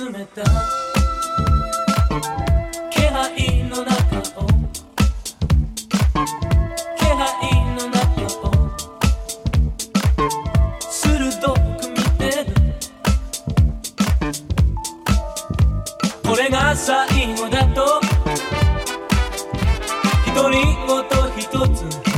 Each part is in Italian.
めた気配の中を。気配の中を。鋭く見てる。これが最後だと独り言一つ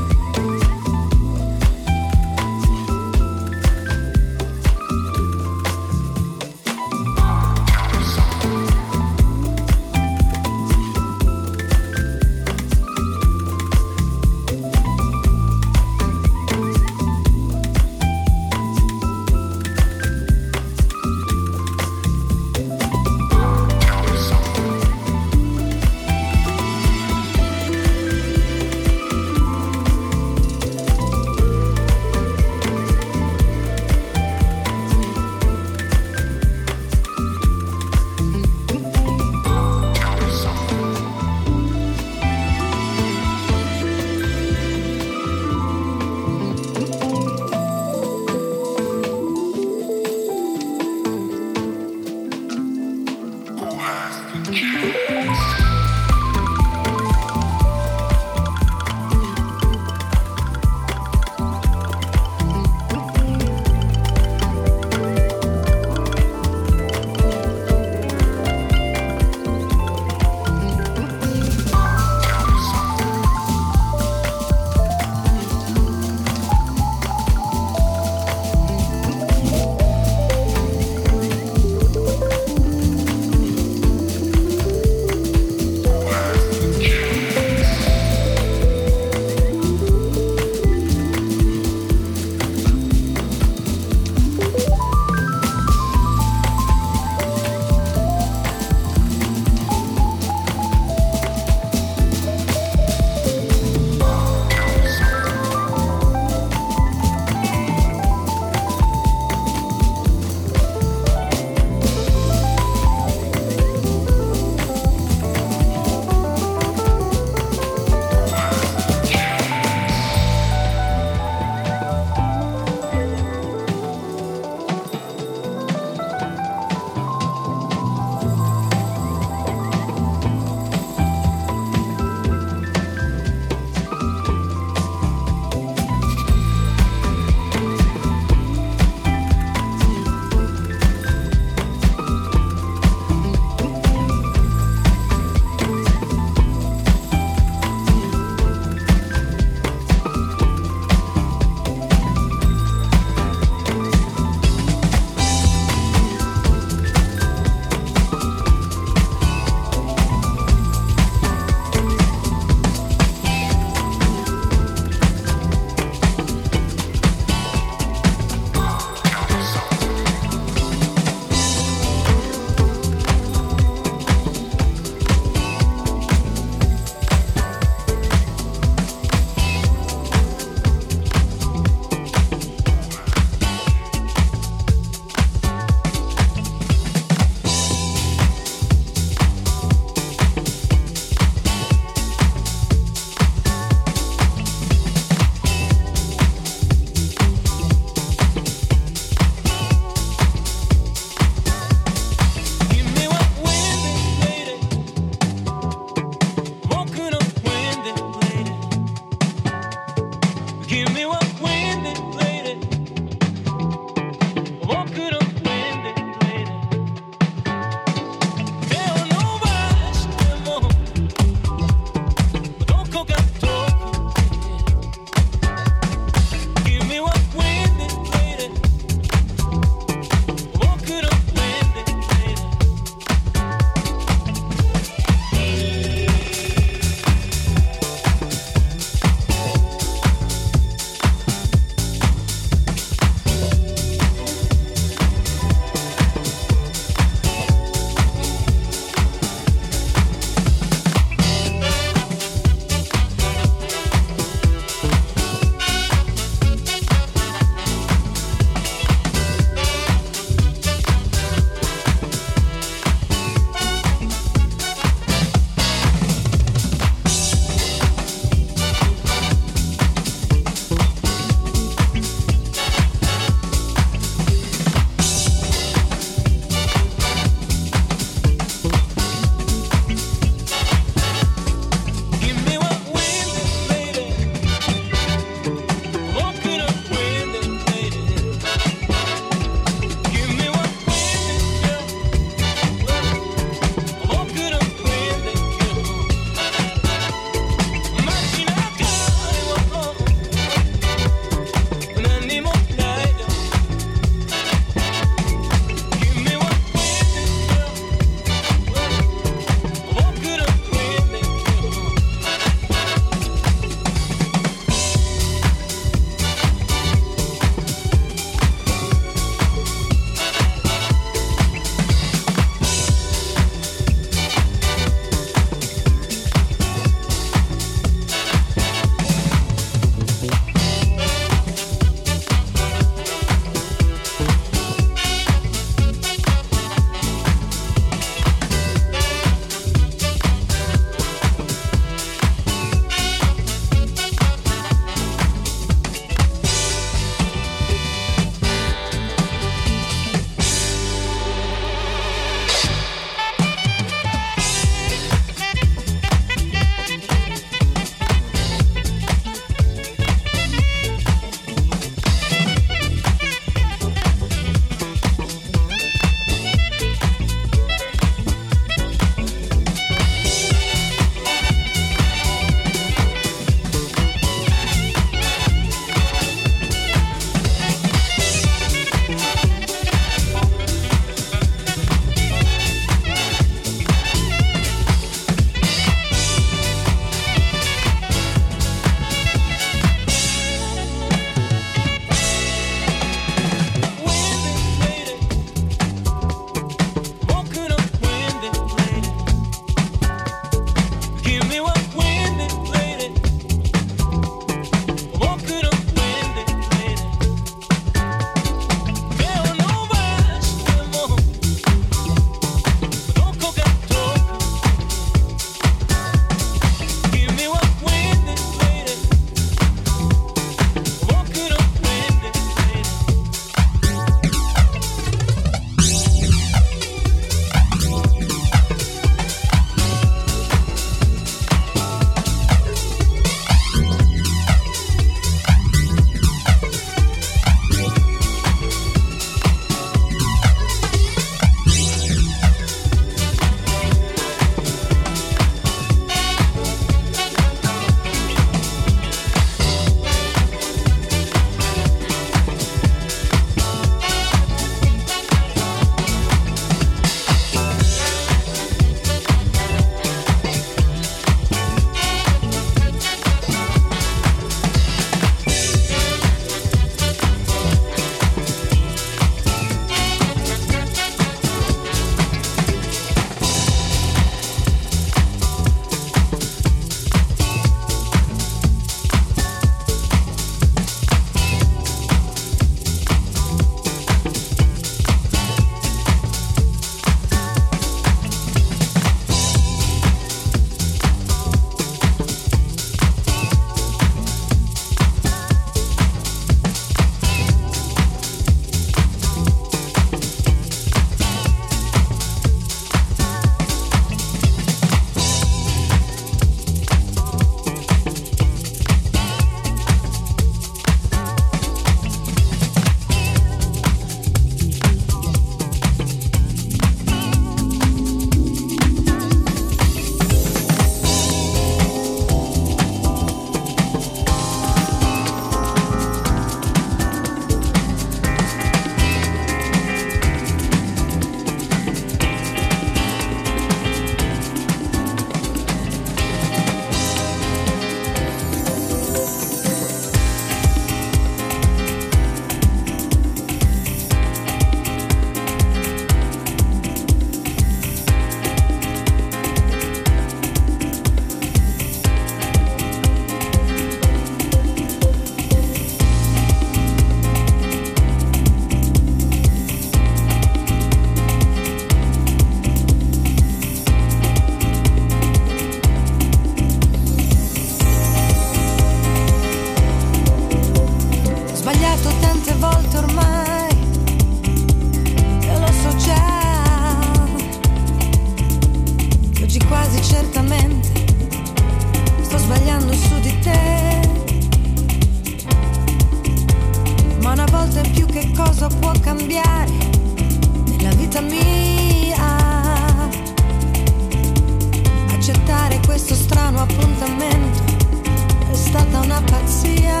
pazzia.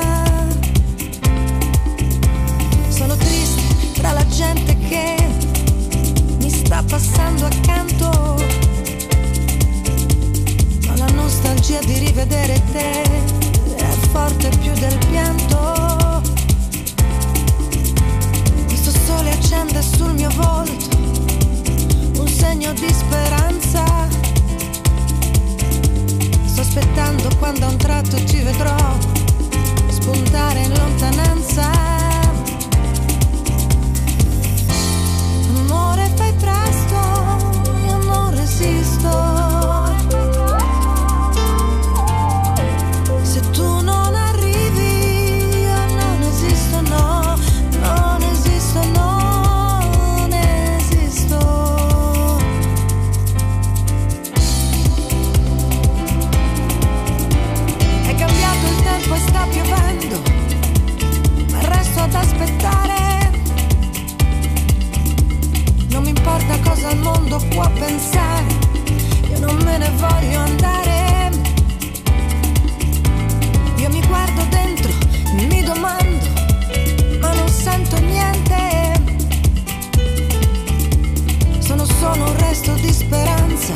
Sono triste tra la gente che mi sta passando accanto. Ma la nostalgia di rivedere te è forte più del pianto. Questo sole accende sul mio volto un segno di speranza Sto aspettando quando a un tratto ci vedrò spuntare in lontananza. Amore, fai presto. mondo può pensare, io non me ne voglio andare. Io mi guardo dentro, mi domando, ma non sento niente. Sono solo un resto di speranza,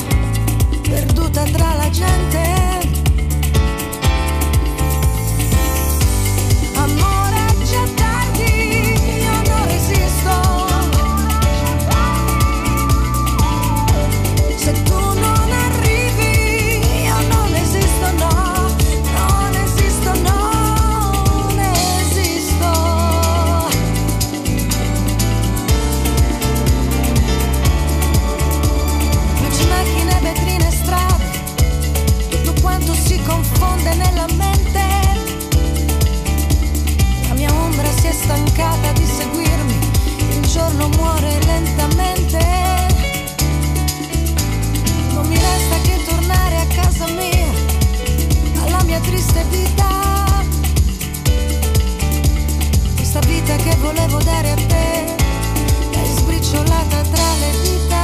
perduta tra la gente. cerca di seguirmi, il giorno muore lentamente. Non mi resta che tornare a casa mia, alla mia triste vita. Questa vita che volevo dare a te, è sbriciolata tra le dita.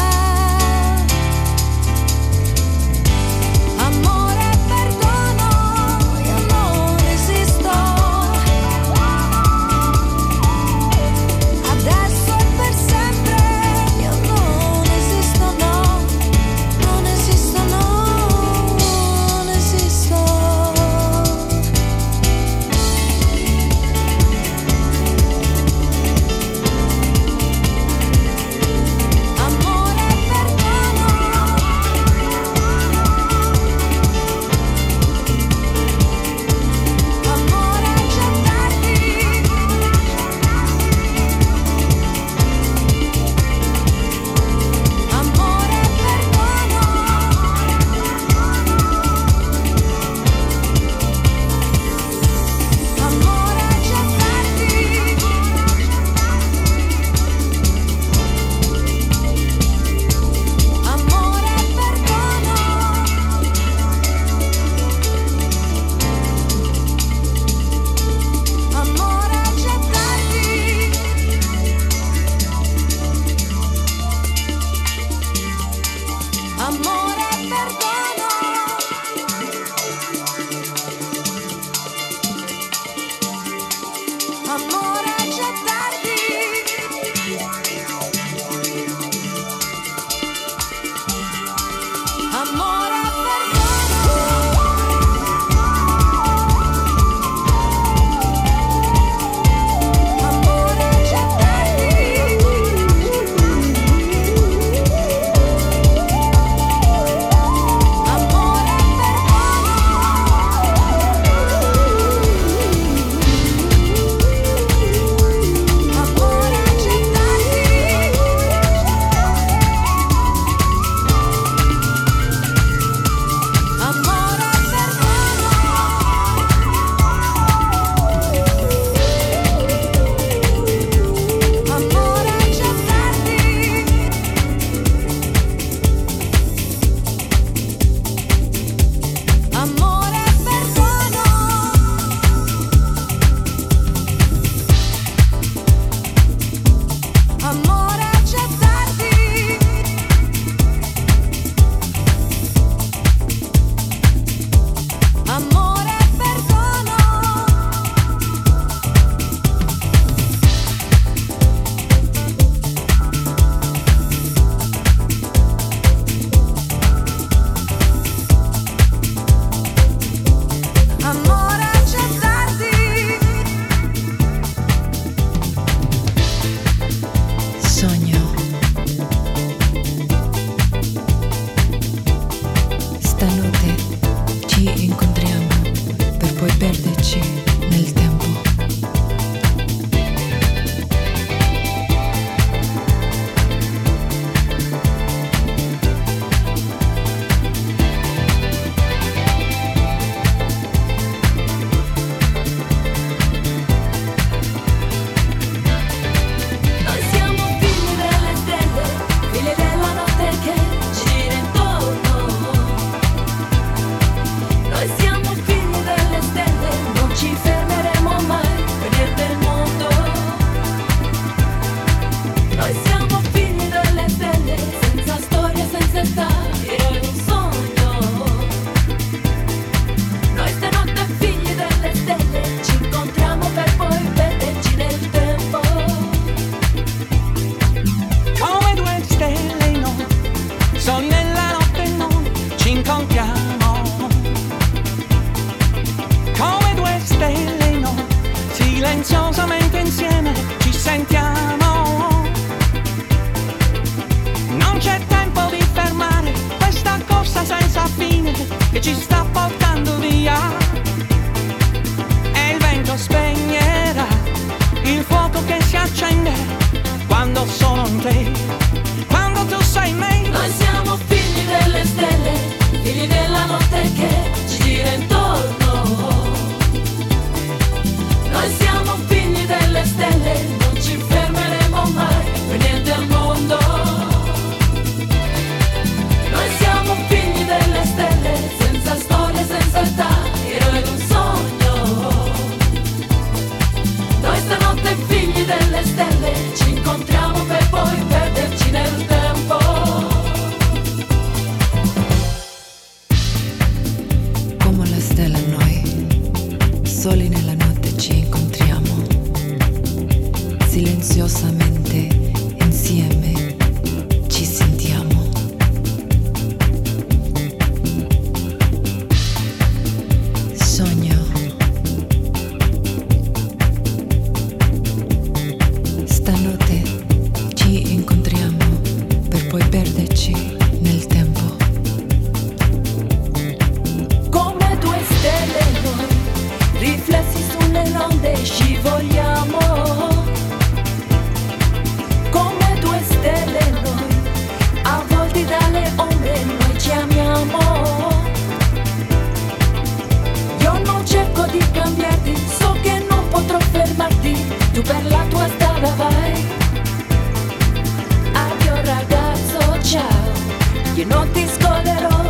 Io non ti scolerò,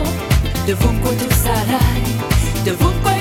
dovunque tu sarai, dovunque